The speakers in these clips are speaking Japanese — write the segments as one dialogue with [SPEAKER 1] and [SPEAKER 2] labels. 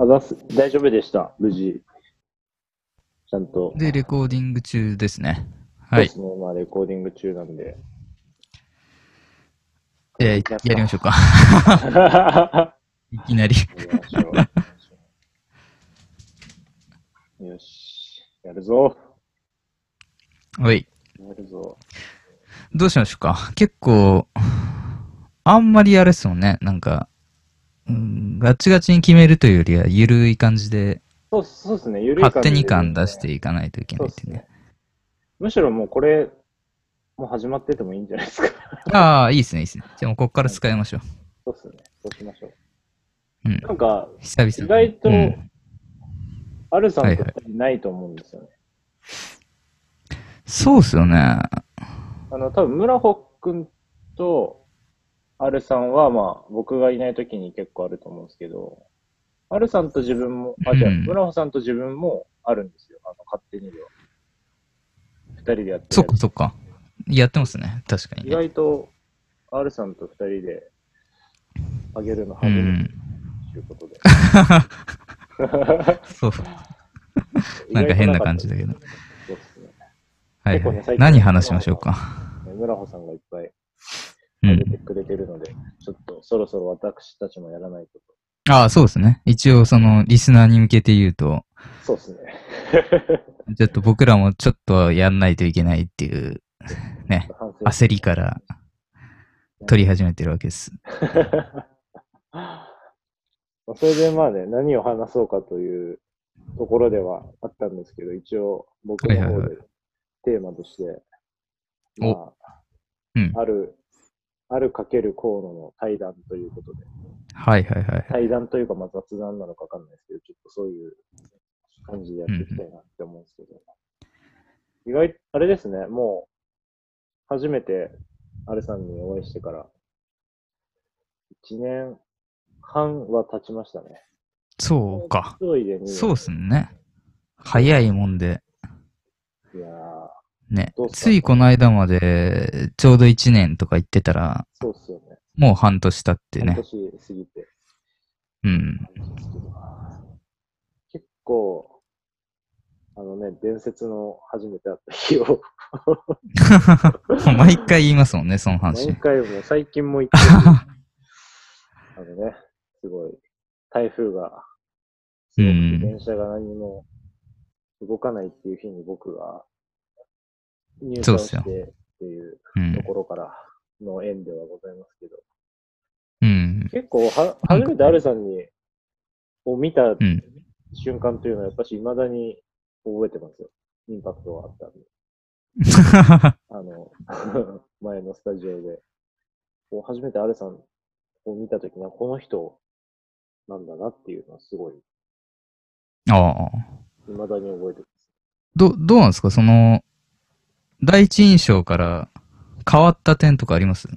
[SPEAKER 1] あざっす。大丈夫でした。無事。ちゃんと。
[SPEAKER 2] で、レコーディング中ですね。はい。
[SPEAKER 1] そうですね。まあ、レコーディング中なんで。
[SPEAKER 2] えーやりましょうか。
[SPEAKER 1] か。
[SPEAKER 2] いきなり。
[SPEAKER 1] よし。やるぞ。
[SPEAKER 2] はい。
[SPEAKER 1] やるぞ。
[SPEAKER 2] どうしましょうか。結構、あんまりあれっすもんね。なんか、うん、ガチガチに決めるというよりは、ゆるい感じで、
[SPEAKER 1] そうそうですね。ゆるい感じで
[SPEAKER 2] 勝手に感出していかないといけ
[SPEAKER 1] そ
[SPEAKER 2] ないってね
[SPEAKER 1] うですね。。むしろもうこれ、もう始まっててもいいんじゃないですか。
[SPEAKER 2] ああ、いいですね、いいですね。じゃあもうここから使いましょう。
[SPEAKER 1] そうですね。そうしましょう。
[SPEAKER 2] うん。
[SPEAKER 1] なんか、
[SPEAKER 2] 久々に。
[SPEAKER 1] 意外と
[SPEAKER 2] うん
[SPEAKER 1] アルさんとないと思うんですよね。
[SPEAKER 2] そうっすよね。
[SPEAKER 1] あの、多分村穂くんとアルさんは、まあ、僕がいない時に結構あると思うんですけど、アルさんと自分も、あ、じゃあ、
[SPEAKER 2] うん
[SPEAKER 1] 村穂さんと自分もあるんですよ。あの、勝手にでは。二人でやってる
[SPEAKER 2] そっかそっか。やってますね。確かに
[SPEAKER 1] 意
[SPEAKER 2] ね。
[SPEAKER 1] 外と、アルさんと二人であげるの
[SPEAKER 2] う
[SPEAKER 1] 初めて
[SPEAKER 2] ん。
[SPEAKER 1] ということで。
[SPEAKER 2] そう。なんか変な感じだけど。
[SPEAKER 1] そうですね。
[SPEAKER 2] はい、はい。何話しましょうか。
[SPEAKER 1] 村穂さんがいっぱい
[SPEAKER 2] うん。
[SPEAKER 1] あげてくれてるので、ちょっとそろそろ私たちもやらないとと。
[SPEAKER 2] ああ、そうですね。一応、その、リスナーに向けて言うと、
[SPEAKER 1] そうですね。
[SPEAKER 2] ちょっと僕らもちょっとやんないといけないっていう、ね、焦りから取り始めてるわけです。
[SPEAKER 1] ま あそれでまあね、何を話そうかというところではあったんですけど、一応僕の方でテーマとして、
[SPEAKER 2] お
[SPEAKER 1] まあ、
[SPEAKER 2] うん。
[SPEAKER 1] ある、あるかける河野の対談ということで、
[SPEAKER 2] はいはいはいはい。
[SPEAKER 1] 対談というかまあ雑談なのかわかんないですけど、ちょっとそういう感じでやっていきたいなって思うんですけど、意外、あれですね、もう初めてアルさんにお会いしてから、1年半は経ちましたね。
[SPEAKER 2] そうか。
[SPEAKER 1] 一人で2年
[SPEAKER 2] そうっすね。早いもんで、
[SPEAKER 1] いやー、
[SPEAKER 2] ねついこの間まで、ちょうど1年とか言ってたら、
[SPEAKER 1] そうっすよね。
[SPEAKER 2] もう半年経って
[SPEAKER 1] 半
[SPEAKER 2] ね。
[SPEAKER 1] 年過ぎて
[SPEAKER 2] うん。
[SPEAKER 1] 結構、あのね、伝説の初めて会った日を、
[SPEAKER 2] 毎回言いますもんね、その話
[SPEAKER 1] 毎。回もう最近も言ってる あのね、すごい、台風が、電車が何も動かないっていう日に僕が入社をしてっていう
[SPEAKER 2] うん
[SPEAKER 1] と。ころからの縁ではございますけど、
[SPEAKER 2] うん。
[SPEAKER 1] 結構は、初めてアルさんに、を見た
[SPEAKER 2] うん。
[SPEAKER 1] 瞬間というのは、やっぱし未だに覚えてますよ。インパクトがあったんで。あの、前のスタジオで、こう初めてアルさんを見たときには、この人なんだなっていうのはすごい、
[SPEAKER 2] ああ。
[SPEAKER 1] 未だに覚えてます。
[SPEAKER 2] ど、どうなんですか？その、第一印象から変わった点とかあります？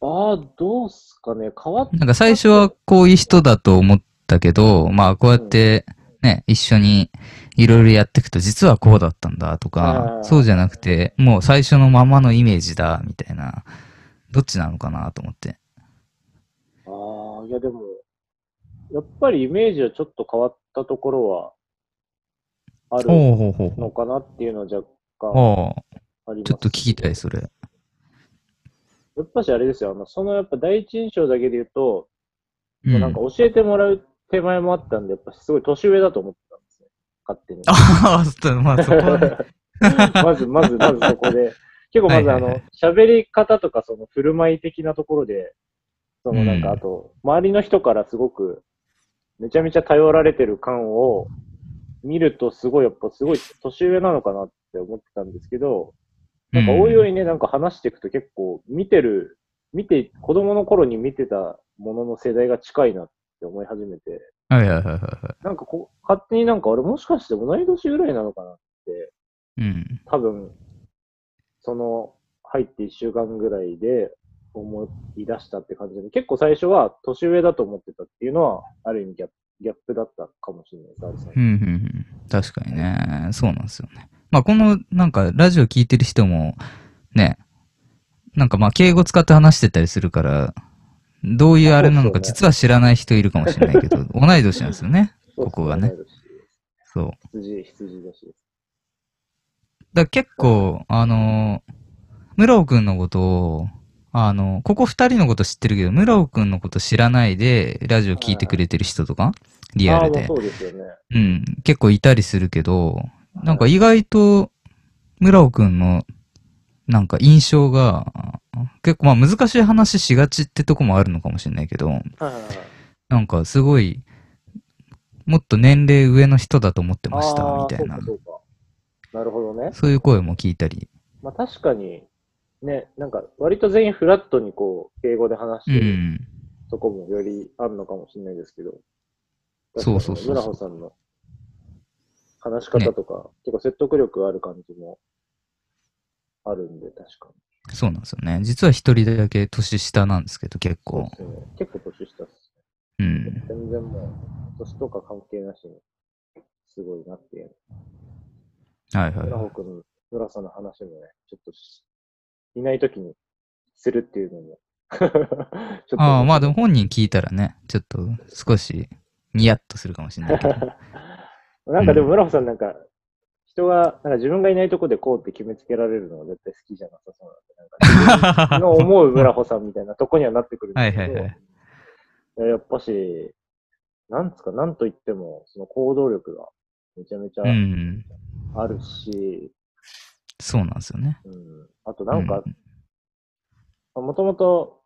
[SPEAKER 1] ああ、どうすかね、変わっ
[SPEAKER 2] なんか最初はこういう人だと思ったけど、まあこうやってね、一緒にいろいろやっていくと実はこうだったんだと
[SPEAKER 1] あ
[SPEAKER 2] か、
[SPEAKER 1] ー
[SPEAKER 2] そうじゃなくて、もう最初のままのイメージだ、みたいな、どっちなのかなと思って。
[SPEAKER 1] ああ、いやでも、やっぱりイメージはちょっと変わったところは、あるのかなっていうのは若
[SPEAKER 2] う。
[SPEAKER 1] 干
[SPEAKER 2] あ
[SPEAKER 1] ります。
[SPEAKER 2] ちょっと聞きたい、それ。
[SPEAKER 1] やっぱしあれですよ、あの、そのやっぱ第一印象だけで言うと、
[SPEAKER 2] う
[SPEAKER 1] もうなんか教えてもらう手前もあったんで、やっぱすごい年上だと思ってたんですね。勝手に。
[SPEAKER 2] あまあそこはね。
[SPEAKER 1] まず、まず、まずそこで。結構まずあの喋り方とかその振る舞い的なところで、そのなんか
[SPEAKER 2] うん
[SPEAKER 1] あと、周りの人からすごく、めちゃめちゃ頼られてる感を見るとすごいやっぱすごい年上なのかなって思ってたんですけど、なんかおいおいね、なんか話していくと結構見てる、見て、子供の頃に見てたものの世代が近いなって思い始めて、
[SPEAKER 2] はいはいはいはいは
[SPEAKER 1] なんかこう、勝手になんか俺もしかして同い年ぐらいなのかなって、
[SPEAKER 2] い。うん。
[SPEAKER 1] 多分、その入って1週間ぐらいで思い出したって感じで、結構最初は年上だと思ってたっていうのは、ある意味ギャップギャップだったかもしれないです、
[SPEAKER 2] うん、うん、うん。確かにね。そうなんですよね。まあ、この、なんか、ラジオ聞いてる人も、ね、なんかまあ、敬語使って話してたりするから、どういうあれなのか、実は知らない人いるかもしれないけど、同い年なんですよね。ここがねそう。
[SPEAKER 1] 羊、羊。
[SPEAKER 2] だから結構、あのー、村尾くんのことを、あの、ここ二人のこと知ってるけど、村尾くんのこと知らないで、ラジオ聞いてくれてる人とか、リアルで
[SPEAKER 1] そうですよね。
[SPEAKER 2] うん、結構いたりするけど、なんか意外と、村尾くんの、なんか印象が、結構まあ難しい話しがちってとこもあるのかもしれないけど。なんかすごい、もっと年齢上の人だと思ってました、みたいな。
[SPEAKER 1] なるほどね。
[SPEAKER 2] そういう声も聞いたり。
[SPEAKER 1] まあ確かに、ね、なんか割と全員フラットにこう、敬語で話し
[SPEAKER 2] う
[SPEAKER 1] てる
[SPEAKER 2] ん。
[SPEAKER 1] とこもよりあるのかもしれないですけど。
[SPEAKER 2] そうそうそう
[SPEAKER 1] 村穂さんの話し方とか、結構説得力ある感じもあるんで、確かに。
[SPEAKER 2] そうなんですよね。実は一人だけ年下なんですけど、結構。
[SPEAKER 1] ね。結構年下っす
[SPEAKER 2] うん。
[SPEAKER 1] ね。全然もう、年とか関係なしに、すごいなっていう。
[SPEAKER 2] はいはい
[SPEAKER 1] 村
[SPEAKER 2] はい。
[SPEAKER 1] 穂くん、村さんの話もね、ちょっとし、いないときにするっていうのも
[SPEAKER 2] ああ、まあでも本人聞いたらね、ちょっと少しニヤッとするかもしれないけど。
[SPEAKER 1] なんかでも村穂さんなんか、人が、なんか自分がいないとこでこうって決めつけられるのは絶対好きじゃなさそうなんで、なんかの 思う村穂さんみたいなとこにはなってくるんですけど、
[SPEAKER 2] はいはいはい
[SPEAKER 1] いややっぱし、なんつか、なんと言っても、その行動力がめちゃめちゃ
[SPEAKER 2] うん。
[SPEAKER 1] あるし、
[SPEAKER 2] そうなんですよね。
[SPEAKER 1] うん、あとなんか
[SPEAKER 2] う、
[SPEAKER 1] もともと、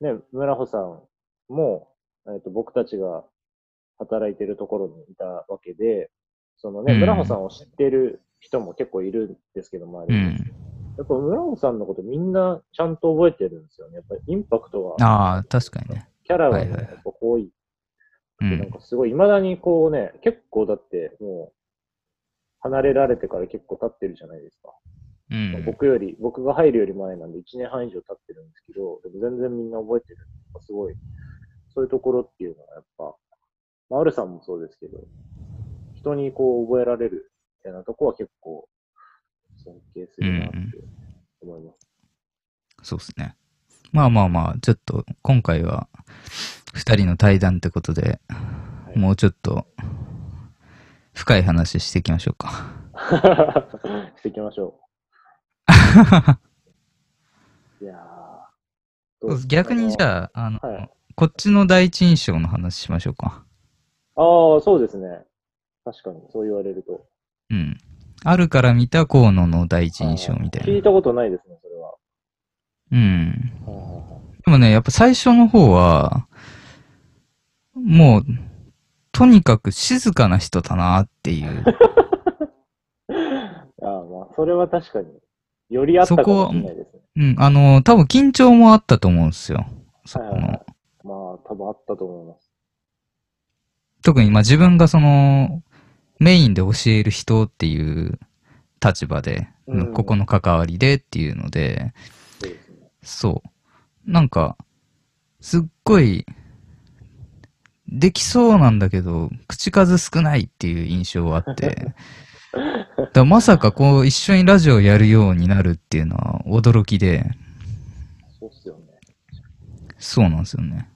[SPEAKER 1] ね、村穂さんも、えっと僕たちが働いてるところにいたわけで、そのね、
[SPEAKER 2] うん
[SPEAKER 1] 村穂さんを知ってる人も結構いるんですけど、周
[SPEAKER 2] う
[SPEAKER 1] りに。
[SPEAKER 2] ん。
[SPEAKER 1] やっぱ村穂さんのことみんなちゃんと覚えてるんですよね。やっぱりインパクトが、
[SPEAKER 2] ああ、確かにね。
[SPEAKER 1] キャラがね、
[SPEAKER 2] はいはいはい
[SPEAKER 1] やっぱ濃い。
[SPEAKER 2] うん。
[SPEAKER 1] なんかすごい、未だにこうね、結構だってもう、離れられてから結構経ってるじゃないですか。
[SPEAKER 2] うん。
[SPEAKER 1] 僕より、僕が入るより前なんで1年半以上経ってるんですけど、でも全然みんな覚えてる。すごい、そういうところっていうのはやっぱ、まあ、アルさんもそうですけど、人にこう覚えられるみたいなとこは結構尊敬するなって思います。
[SPEAKER 2] そうですね。まあまあまあ、ちょっと今回は二人の対談ってことで、
[SPEAKER 1] い
[SPEAKER 2] もうちょっと深い話していきましょうか。
[SPEAKER 1] していきましょう。いや
[SPEAKER 2] 逆にじゃあ、あの、
[SPEAKER 1] はい
[SPEAKER 2] こっちの第一印象の話しましょうか。
[SPEAKER 1] ああ、そうですね。確かに、そう言われると。
[SPEAKER 2] うん。あるから見た河野の第一印象みたいな。
[SPEAKER 1] 聞いたことないですね、それは。
[SPEAKER 2] うん。でもね、やっぱ最初の方は、もう、とにかく静かな人だなっていう。
[SPEAKER 1] ああ、まあ、それは確かに、よりあったかもしれないですね。
[SPEAKER 2] うん、あの、多分緊張もあったと思うんですよ。そこの
[SPEAKER 1] はいはいはい。まあ、多分あったと思います。
[SPEAKER 2] 特にまあ自分がその、メインで教える人っていう立場で、
[SPEAKER 1] うん
[SPEAKER 2] ここの関わりでっていうので、
[SPEAKER 1] そうね。
[SPEAKER 2] そう。なんか、すっごい、できそうなんだけど、口数少ないっていう印象はあって、だまさかこう一緒にラジオやるようになるっていうのは驚きで、
[SPEAKER 1] そうっすよね。
[SPEAKER 2] そうなんですよね。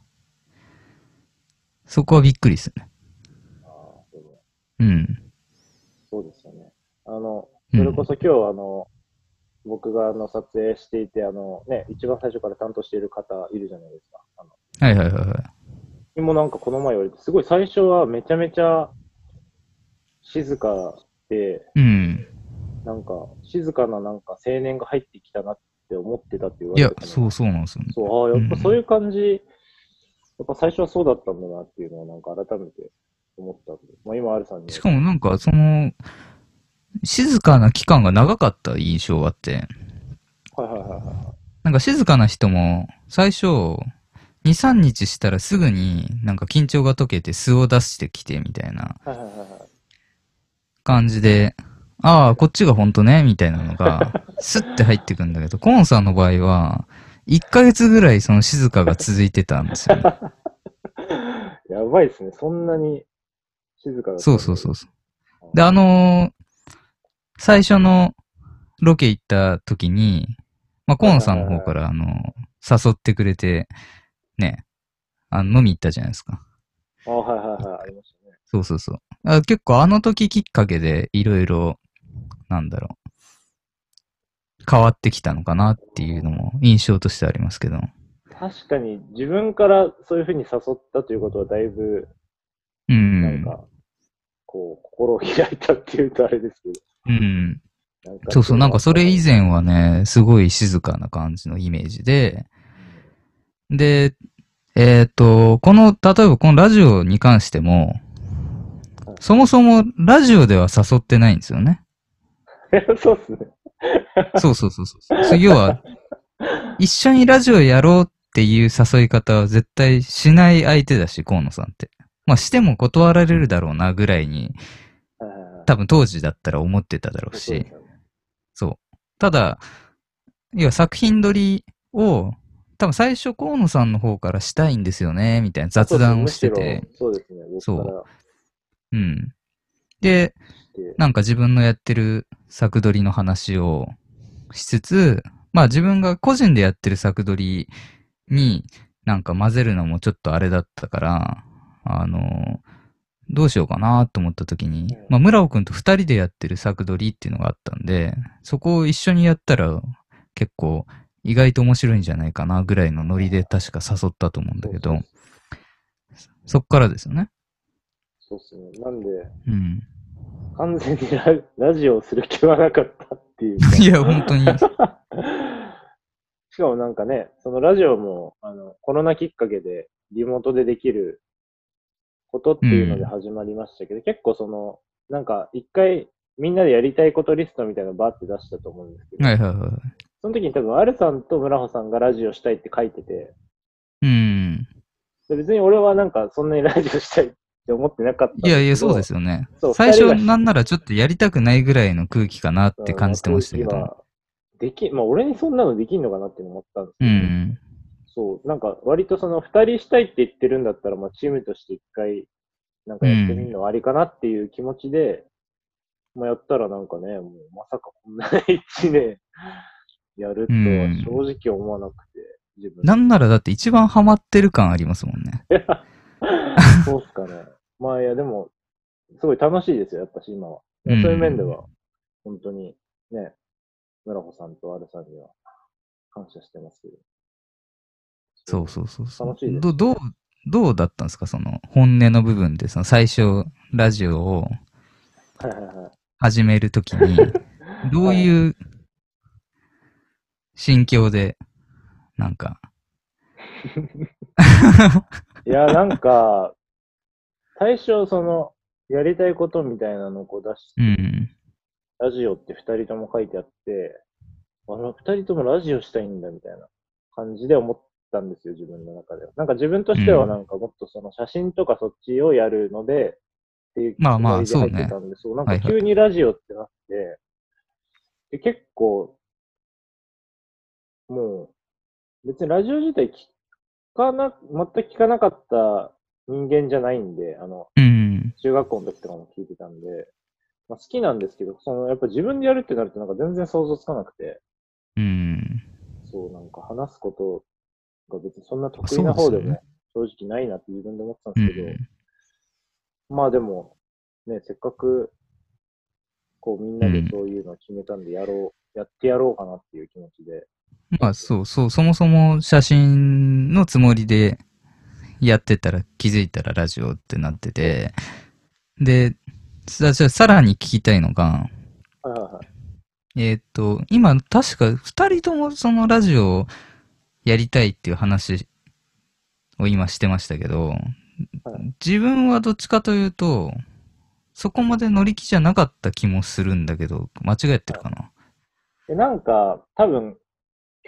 [SPEAKER 2] そこはびっくりですね。
[SPEAKER 1] ああ、そうね
[SPEAKER 2] うん。
[SPEAKER 1] そうですよね。あの、
[SPEAKER 2] うん
[SPEAKER 1] それこそ今日、あの、僕があの撮影していて、あのね、一番最初から担当している方いるじゃないですか。
[SPEAKER 2] はいはいはいはい。
[SPEAKER 1] にもなんかこの前言われて、すごい最初はめちゃめちゃ静かで、
[SPEAKER 2] うん。
[SPEAKER 1] なんか静かななんか青年が入ってきたなって思ってたって言わ
[SPEAKER 2] いや
[SPEAKER 1] れて、たの
[SPEAKER 2] そうそうなんですよね。
[SPEAKER 1] そう、ああ、やっぱそういう感じ、やっぱ最初はそうだったんだなっていうのをなんか改めて思ったんで、まあ今、アルさんに。
[SPEAKER 2] しかもなんかその、静かな期間が長かった印象があって、
[SPEAKER 1] はいはいはいは
[SPEAKER 2] なんか静かな人も最初、2、3日したらすぐになんか緊張が解けて素を出してきてみたいな。感じで、ああ、こっちが本当ね、みたいなのが、スッて入ってくんだけど、コーンさんの場合は、1ヶ月ぐらいその静かが続いてたんですよね。
[SPEAKER 1] やばいですね。そんなに静かだ
[SPEAKER 2] そうそうそうそう。で、あのー最初のロケ行った時に、まあ、コーンさんの方から、あのー誘ってくれて、ね、あの飲み行ったじゃないですか。
[SPEAKER 1] あはいはいはい、ありましたね。
[SPEAKER 2] そうそうそう。あ結構あの時きっかけでいろいろ、なんだろう、変わってきたのかなっていうのも印象としてありますけど。
[SPEAKER 1] 確かに自分からそういうふうに誘ったということはだいぶ、
[SPEAKER 2] う
[SPEAKER 1] なん
[SPEAKER 2] ん。
[SPEAKER 1] か、こう、心を開いたっていうとあれですけど。
[SPEAKER 2] うん。そうそう、なんかそれ以前はね、すごい静かな感じのイメージで、で、えっ、と、この、例えばこのラジオに関しても、そもそもラジオでは誘ってないんですよね。
[SPEAKER 1] そうっすね。
[SPEAKER 2] そうそうそうそう。要は、一緒にラジオやろうっていう誘い方は絶対しない相手だし、河野さんって。まあしても断られるだろうなぐらいに、多分当時だったら思ってただろうし
[SPEAKER 1] そう。
[SPEAKER 2] ただ、要は作品撮りを、多分最初河野さんの方からしたいんですよね、みたいな雑談をしてて、
[SPEAKER 1] そうですね、そう
[SPEAKER 2] う。ん。で。なんか自分のやってる作撮りの話をしつつ、まあ自分が個人でやってる作撮りになんか混ぜるのもちょっとあれだったから、あの、どうしようかなと思った時に
[SPEAKER 1] うん、
[SPEAKER 2] まあ村尾くんと二人でやってる作撮りっていうのがあったんで、そこを一緒にやったら結構意外と面白いんじゃないかなぐらいのノリで確か誘ったと思うんだけど、そっからですよね。
[SPEAKER 1] そうっすね。なんで、
[SPEAKER 2] うん。
[SPEAKER 1] 完全にララジオをする気はなかったっていうか。
[SPEAKER 2] いや、本当に。
[SPEAKER 1] しかもなんかね、そのラジオも、あの、コロナきっかけでリモートでできることっていうので始まりましたけど、結構その、なんか一回みんなでやりたいことリストみたいなのバーって出したと思うんですけど、
[SPEAKER 2] はいはいはい。
[SPEAKER 1] その時に多分、アルさんと村穂さんがラジオしたいって書いてて、
[SPEAKER 2] うん。
[SPEAKER 1] で別に俺はなんかそんなにラジオしたいって思ってなかった。
[SPEAKER 2] いやいや、そうですよね。最初なんならちょっとやりたくないぐらいの空気かなって感じてましたけど。
[SPEAKER 1] でき、まあ俺にそんなのできんのかなって思ったんですけ
[SPEAKER 2] う
[SPEAKER 1] ど、
[SPEAKER 2] ん。
[SPEAKER 1] そう、なんか割とその二人したいって言ってるんだったら、まあチームとして一回、なんかやってみるのはありかなっていう気持ちで、まあやったらなんかね、もうまさかこんな一年やるとは正直思わなくて、自分で
[SPEAKER 2] なんならだって一番ハマってる感ありますもんね。
[SPEAKER 1] そうっすかね。まあいや、でも、すごい楽しいですよ、やっぱし今は。
[SPEAKER 2] うん
[SPEAKER 1] そういう面では、本当にね、村穂さんとアルさんには感謝してますけど。
[SPEAKER 2] そうそうそうそう。
[SPEAKER 1] 楽しいです
[SPEAKER 2] どどう、どうだったんですか？その本音の部分で、その最初ラジオを。始めるときに、どういう心境で、なんか、
[SPEAKER 1] いや、なんか、最初、その、やりたいことみたいなのをこう出して、
[SPEAKER 2] うん。
[SPEAKER 1] ラジオって二人とも書いてあって、あの、二人ともラジオしたいんだみたいな感じで思ったんですよ、自分の中では。なんか自分としてはなんかもっとその写真とかそっちをやるので、っていう
[SPEAKER 2] まあまあ
[SPEAKER 1] つもりで入ってたんで、そう、なんか
[SPEAKER 2] はいはい。
[SPEAKER 1] 急にラジオってなって、で結構、もう、別にラジオ自体聞かな、全く聞かなかった人間じゃないんで、あの、
[SPEAKER 2] うん。
[SPEAKER 1] 中学校の時とかも聞いてたんで、まあ、好きなんですけど、その、やっぱ自分でやるってなるとなんか全然想像つかなくて、
[SPEAKER 2] うん。
[SPEAKER 1] そう、なんか話すことが別にそんな得意な方でも
[SPEAKER 2] そうです
[SPEAKER 1] 正直ないなって自分で思ってたん
[SPEAKER 2] う
[SPEAKER 1] ですけど、
[SPEAKER 2] ん。
[SPEAKER 1] まあでも、ね、せっかく、こうみんなでそういうのを決めたんでやろう、やってやろうかなっていう気持ちで、
[SPEAKER 2] まあそうそう、そもそも写真のつもりでやってたら気づいたらラジオってなってて、で、さじゃあさらに聞きたいのが、
[SPEAKER 1] はいはいはい。
[SPEAKER 2] えーっと、今確か二人ともそのラジオをやりたいっていう話を今してましたけど、自分はどっちかというと、そこまで乗り気じゃなかった気もするんだけど、間違ってるかな。
[SPEAKER 1] で、なんか、多分、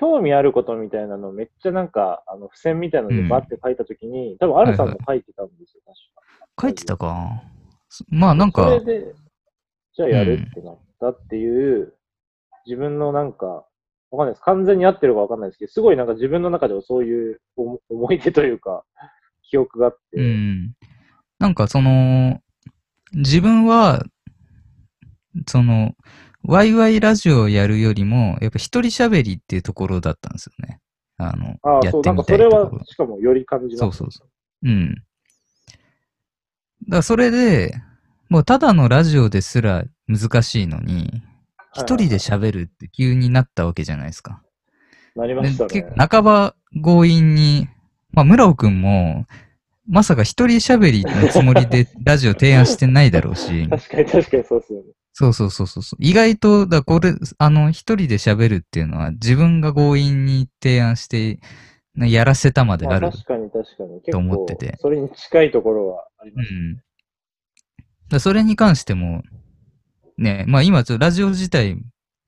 [SPEAKER 1] 興味あることみたいなのめっちゃなんか、あの、付箋みたいなのでバッて書いたときに、多分、アルさんも書いてたんですよ、確か。
[SPEAKER 2] 書いてたかまあなんか、
[SPEAKER 1] それで、じゃあやるってなったっていう、自分のなんか、わかんないです。完全に合ってるかわかんないですけど、すごいなんか自分の中ではそういう思思い出というか、記憶があって、
[SPEAKER 2] うん。なんかその、自分は、その、ワイワイラジオをやるよりも、やっぱ一人喋りっていうところだったんですよね。あの、
[SPEAKER 1] あ
[SPEAKER 2] やってみたいところ。
[SPEAKER 1] は、しかもより感じます。
[SPEAKER 2] そうそうそう。うん。だからそれで、もうただのラジオですら難しいのに、一人で喋るって急になったわけじゃないですか。
[SPEAKER 1] なりま
[SPEAKER 2] で
[SPEAKER 1] したね
[SPEAKER 2] 結。構半ば強引に、まあ、村尾くんも、まさか一人喋りのつもりでラジオ提案してないだろうし、
[SPEAKER 1] 確かに確かにそうですよね。
[SPEAKER 2] そうそうそうそう。意外と、だこれ、あの、一人で喋るっていうのは自分が強引に提案して、なやらせたまで
[SPEAKER 1] まあ、
[SPEAKER 2] ある。
[SPEAKER 1] 確かに確かに。結
[SPEAKER 2] と思
[SPEAKER 1] 構
[SPEAKER 2] ってて
[SPEAKER 1] それに近いところはあり
[SPEAKER 2] う
[SPEAKER 1] ます。
[SPEAKER 2] ん。だそれに関しても、ね、まあ今ちょっとラジオ自体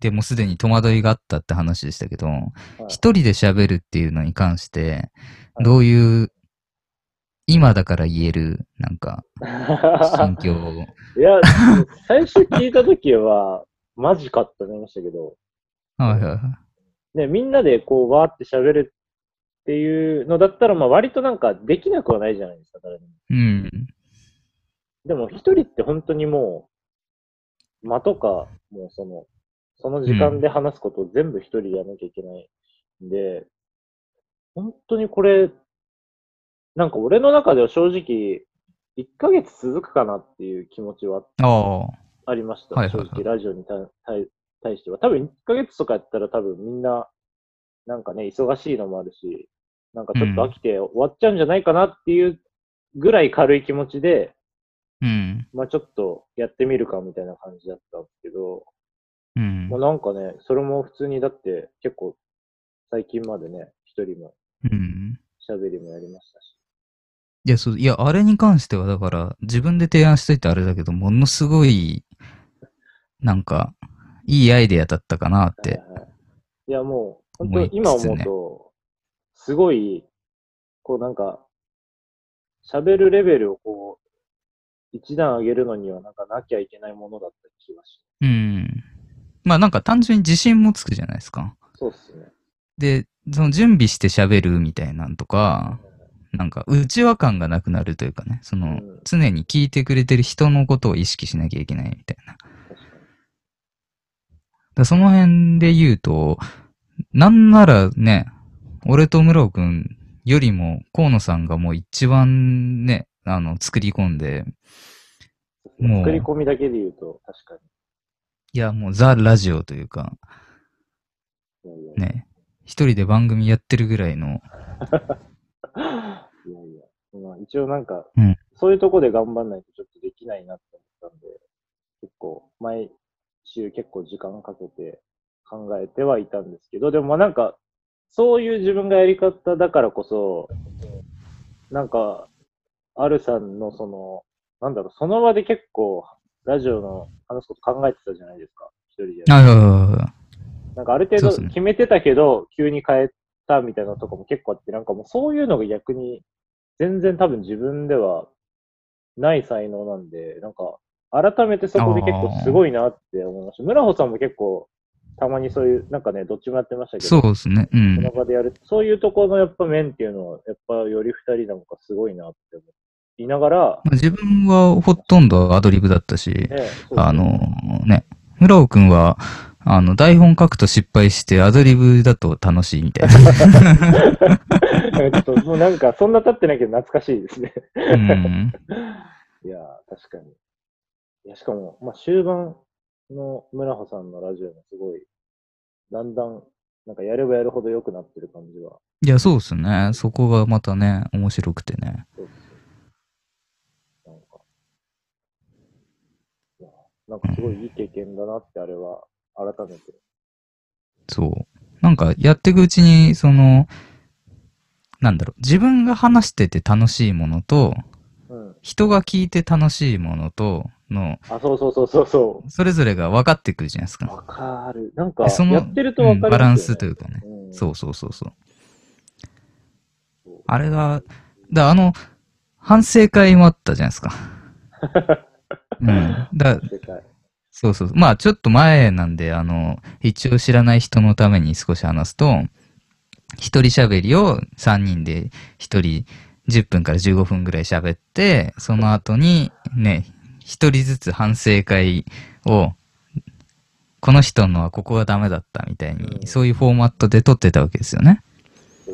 [SPEAKER 2] でもすでに戸惑いがあったって話でしたけど、一人で喋るっていうのに関して、
[SPEAKER 1] はい
[SPEAKER 2] どういう、今だから言える、なんか、心境を。
[SPEAKER 1] いや、最初聞いたときは、マジかって思いましたけど、
[SPEAKER 2] はいはいはい。
[SPEAKER 1] ね、みんなでこう、わーって喋るっていうのだったら、まあ割となんかできなくはないじゃないですか、誰でも。
[SPEAKER 2] うん。
[SPEAKER 1] でも一人って本当にもう、間とか、もうその、その時間で話すことを全部一人でやらなきゃいけないんで、本当にこれ、なんか俺の中では正直、1ヶ月続くかなっていう気持ちは
[SPEAKER 2] ああ。
[SPEAKER 1] ありました。
[SPEAKER 2] はいはいはい
[SPEAKER 1] 正直、ラジオに対しては。多分1ヶ月とかやったら多分みんな、なんかね、忙しいのもあるし、なんかちょっと飽きて終わっちゃうんじゃないかなっていうぐらい軽い気持ちで、
[SPEAKER 2] うん。
[SPEAKER 1] まあちょっとやってみるかみたいな感じだったんですけど、
[SPEAKER 2] うん
[SPEAKER 1] もう。なんかね、それも普通にだって結構最近までね、一人も
[SPEAKER 2] うん。
[SPEAKER 1] 喋りもやりましたし。
[SPEAKER 2] いや、そう、いや、あれに関しては、だから、自分で提案しといてあれだけど、ものすごい、なんか、いいアイデアだったかなって。
[SPEAKER 1] はいやもう、本当今思うと、すごい、こうなんか、喋るレベルをこう、一段上げるのにはなんかなきゃいけないものだった気がし
[SPEAKER 2] うん。まあなんか単純に自信もつくじゃないですか。
[SPEAKER 1] そうっすね。
[SPEAKER 2] で、その準備して喋るみたいなんとか、なんか内輪感がなくなるというかね、その
[SPEAKER 1] うん
[SPEAKER 2] 常に聞いてくれてる人のことを意識しなきゃいけないみたいな。だその辺で言うと、なんならね、俺と室尾くんよりも河野さんがもう一番ね、あの、作り込んで、もう
[SPEAKER 1] 作り込みだけで言うと、確か
[SPEAKER 2] いやもうザ・ラジオというか。ね、一人で番組やってるぐらいの、
[SPEAKER 1] いやいや。まあ一応なんか、
[SPEAKER 2] うん
[SPEAKER 1] そういうとこで頑張んないとちょっとできないなって思ったんで、結構、毎週結構時間かけて考えてはいたんですけど、でもまあなんか、そういう自分がやり方だからこそ、なんか、アルさんのその、なんだろう、その場で結構、ラジオの話すこと考えてたじゃないですか、一人で。
[SPEAKER 2] ああ、
[SPEAKER 1] なんかある程度決めてたけど、急に変えたみたいなとこも結構あって、なんかもうそういうのが逆に、全然多分自分ではない才能なんで、なんか、改めてそこで結構すごいなって思いました。村穂さんも結構、たまにそういう、なんかね、どっちもやってましたけど、
[SPEAKER 2] そうですね。うん
[SPEAKER 1] そ。の場でやる、そういうところのやっぱ面っていうのは、やっぱより二人なんかすごいなって思いながら、
[SPEAKER 2] まあ自分はほとんどアドリブだったし、
[SPEAKER 1] ね、
[SPEAKER 2] あの、ね、村尾くんは、あの、台本書くと失敗してアドリブだと楽しいみたいな。
[SPEAKER 1] ちょっともうなんか、そんな経ってないけど懐かしいですね。
[SPEAKER 2] うん。
[SPEAKER 1] いやー、確かに。いや、しかも、まあ、終盤の村穂さんのラジオもすごい、だんだん、なんかやればやるほど良くなってる感じは。
[SPEAKER 2] いや、そうですね。そこがまたね、面白くてね。
[SPEAKER 1] そうなんか、なんかすごいいい経験だなって、あれは、改めて。
[SPEAKER 2] そう。なんか、やっていくうちに、その、なんだろう、自分が話してて楽しいものと、
[SPEAKER 1] うん。
[SPEAKER 2] 人が聞いて楽しいものと、の、
[SPEAKER 1] あ、そうそうそうそうそ
[SPEAKER 2] それぞれが分かってくるじゃないです
[SPEAKER 1] う。
[SPEAKER 2] か。
[SPEAKER 1] わかる。なんか、
[SPEAKER 2] でその
[SPEAKER 1] やってるとわかる、
[SPEAKER 2] うんバランスというかね。
[SPEAKER 1] うん、
[SPEAKER 2] そうそうそうそう。
[SPEAKER 1] そう。
[SPEAKER 2] あれが、だあの、反省会もあったじゃないですか。うん。だ。そうそう。まあ、ちょっと前なんで、あの、一応知らない人のために少し話すと、一人喋りを3人で一人10分から15分ぐらい喋って、その後にね、一人ずつ反省会を、この人のはここがダメだったみたいに、
[SPEAKER 1] うん
[SPEAKER 2] そういうフォーマットで撮ってたわけですよね。
[SPEAKER 1] そ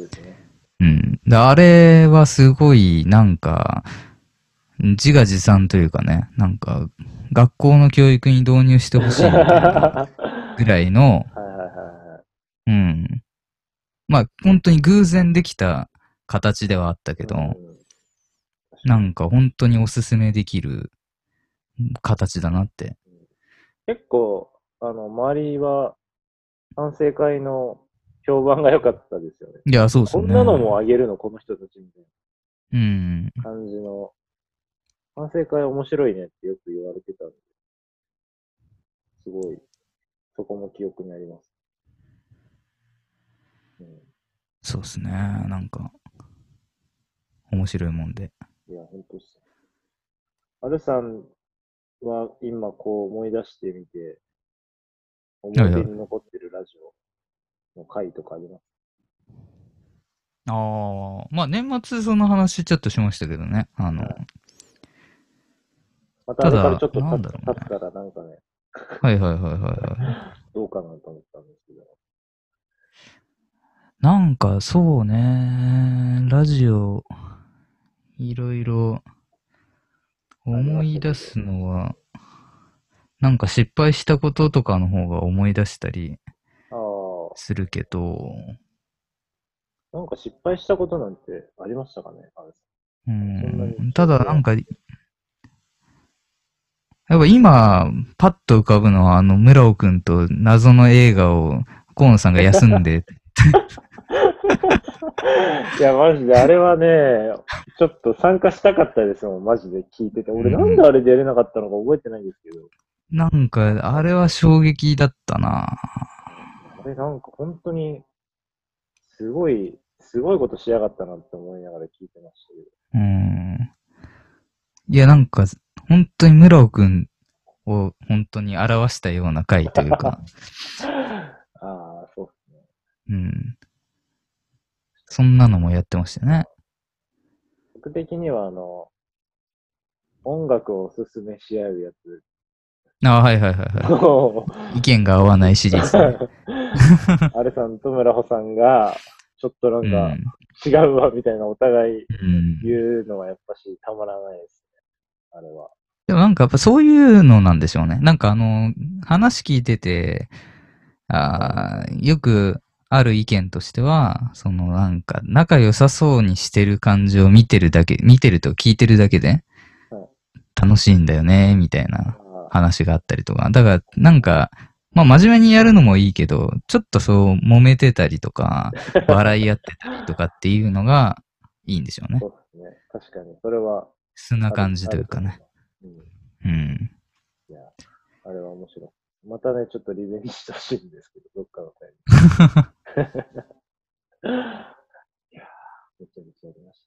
[SPEAKER 1] う
[SPEAKER 2] ん。で、あれはすごい、なんか、自画自賛というかね、なんか、学校の教育に導入してほしいぐらいの。うん。まあ、本当に偶然できた形ではあったけど、
[SPEAKER 1] うん
[SPEAKER 2] なんか本当におすすめできる形だなって。
[SPEAKER 1] 結構、あの、周りは、反省会の評判が良かったですよね。
[SPEAKER 2] いや、そうですよね。
[SPEAKER 1] こんなのもあげるの、この人たちみたい
[SPEAKER 2] うん。
[SPEAKER 1] な感じの。反省会面白いねってよく言われてたんで、すごい、そこも記憶にあります。うん、
[SPEAKER 2] そうですね。なんか、面白いもんで。
[SPEAKER 1] いや、本当っす。アルさんは今こう思い出してみて、思い出に残ってるラジオの回とかあります？
[SPEAKER 2] ああ、まあ年末その話ちょっとしましたけどね。あの、
[SPEAKER 1] はいまたあれからちょっと経
[SPEAKER 2] ただなんだろうね。
[SPEAKER 1] 経ったらなんかね、
[SPEAKER 2] はいはいはいはいはい。
[SPEAKER 1] どうかなと思ったんですけど。
[SPEAKER 2] なんかそうね、ラジオ、いろいろ思い出すのは、なんか失敗したこととかの方が思い出したり
[SPEAKER 1] あ
[SPEAKER 2] するけど、
[SPEAKER 1] あ、なんか失敗したことなんてありましたかね、
[SPEAKER 2] う
[SPEAKER 1] ん、
[SPEAKER 2] ただなんか、やっぱ今、パッと浮かぶのは、あの、村尾くんと謎の映画を、河野さんが休んで、
[SPEAKER 1] いや、マジで、あれはね、ちょっと参加したかったですもん、マジで聞いてて。俺、
[SPEAKER 2] うん
[SPEAKER 1] なんであれでやれなかったのか覚えてないんですけど、
[SPEAKER 2] なんか、あれは衝撃だったな
[SPEAKER 1] あれ、なんか本当に、すごい、すごいことしやがったなって思いながら聞いてましたけど。
[SPEAKER 2] うん。いや、なんか、本当に村尾くんを本当に表したような回というか、
[SPEAKER 1] ああ、そうですね。
[SPEAKER 2] うん。そんなのもやってましたね。
[SPEAKER 1] 僕的には、あの、音楽をおすすめし合うやつ
[SPEAKER 2] あはいはいはいは
[SPEAKER 1] を、
[SPEAKER 2] い。意見が合わないシリーズね。
[SPEAKER 1] アルさんと村穂さんが、ちょっとなん
[SPEAKER 2] う
[SPEAKER 1] か
[SPEAKER 2] ん。
[SPEAKER 1] 違うわみたいなお互い
[SPEAKER 2] うん。
[SPEAKER 1] 言うのはやっぱしたまらないですね。あれは。
[SPEAKER 2] なんかやっぱそういうのなんでしょうね。なんかあの、話聞いてて、あーよくある意見としては、そのなんか仲良さそうにしてる感じを見てるだけ、見てると聞いてるだけで
[SPEAKER 1] はい、
[SPEAKER 2] 楽しいんだよね、みたいな
[SPEAKER 1] あ
[SPEAKER 2] 話があったりとか。だからなんか、まあ真面目にやるのもいいけど、ちょっとそう揉めてたりとか、笑い合ってたりとかっていうのがいいんでしょうね。
[SPEAKER 1] そうですね。確かに。それは。
[SPEAKER 2] 素な感じというかね。
[SPEAKER 1] うん。
[SPEAKER 2] うん。
[SPEAKER 1] いや、あれは面白い。またね、ちょっとリベンジしてほしいんですけど、どっかのタイミング。いやめちゃめちゃありまし